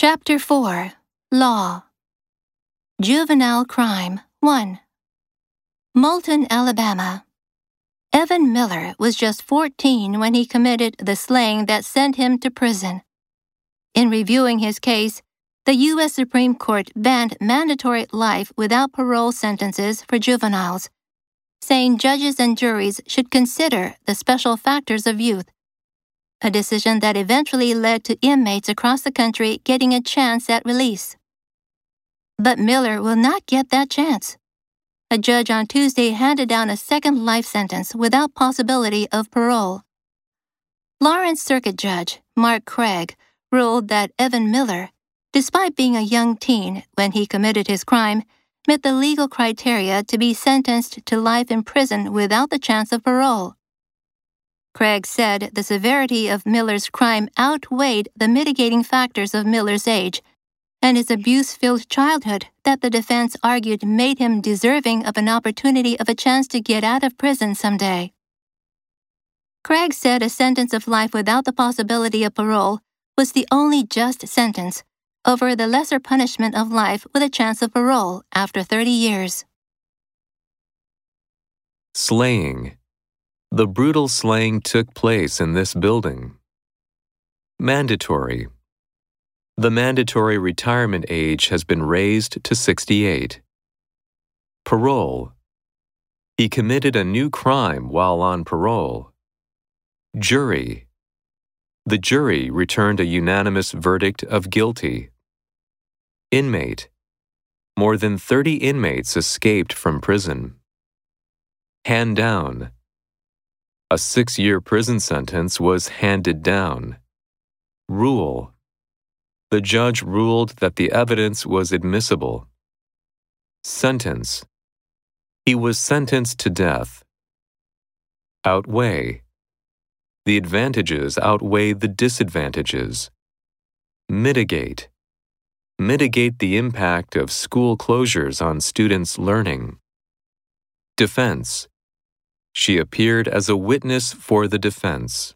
Chapter 4 Law Juvenile Crime 1 Moulton, Alabama. Evan Miller was just 14 when he committed the slaying that sent him to prison. In reviewing his case, the U.S. Supreme Court banned mandatory life without parole sentences for juveniles, saying judges and juries should consider the special factors of youth a decision that eventually led to inmates across the country getting a chance at release. But Miller will not get that chance. A judge on Tuesday handed down a second life sentence without possibility of parole. Lawrence Circuit Judge Mark Craig ruled that Evan Miller, despite being a young teen when he committed his crime, met the legal criteria to be sentenced to life in prison without the chance of parole. Craig said the severity of Miller's crime outweighed the mitigating factors of Miller's age and his abuse filled childhood that the defense argued made him deserving of an opportunity of a chance to get out of prison someday. Craig said a sentence of life without the possibility of parole was the only just sentence over the lesser punishment of life with a chance of parole after 30 years. Slaying. The brutal slaying took place in this building. Mandatory. The mandatory retirement age has been raised to 68. Parole. He committed a new crime while on parole. Jury. The jury returned a unanimous verdict of guilty. Inmate. More than 30 inmates escaped from prison. Hand down. A six year prison sentence was handed down. Rule. The judge ruled that the evidence was admissible. Sentence. He was sentenced to death. Outweigh. The advantages outweigh the disadvantages. Mitigate. Mitigate the impact of school closures on students' learning. Defense. She appeared as a witness for the defense.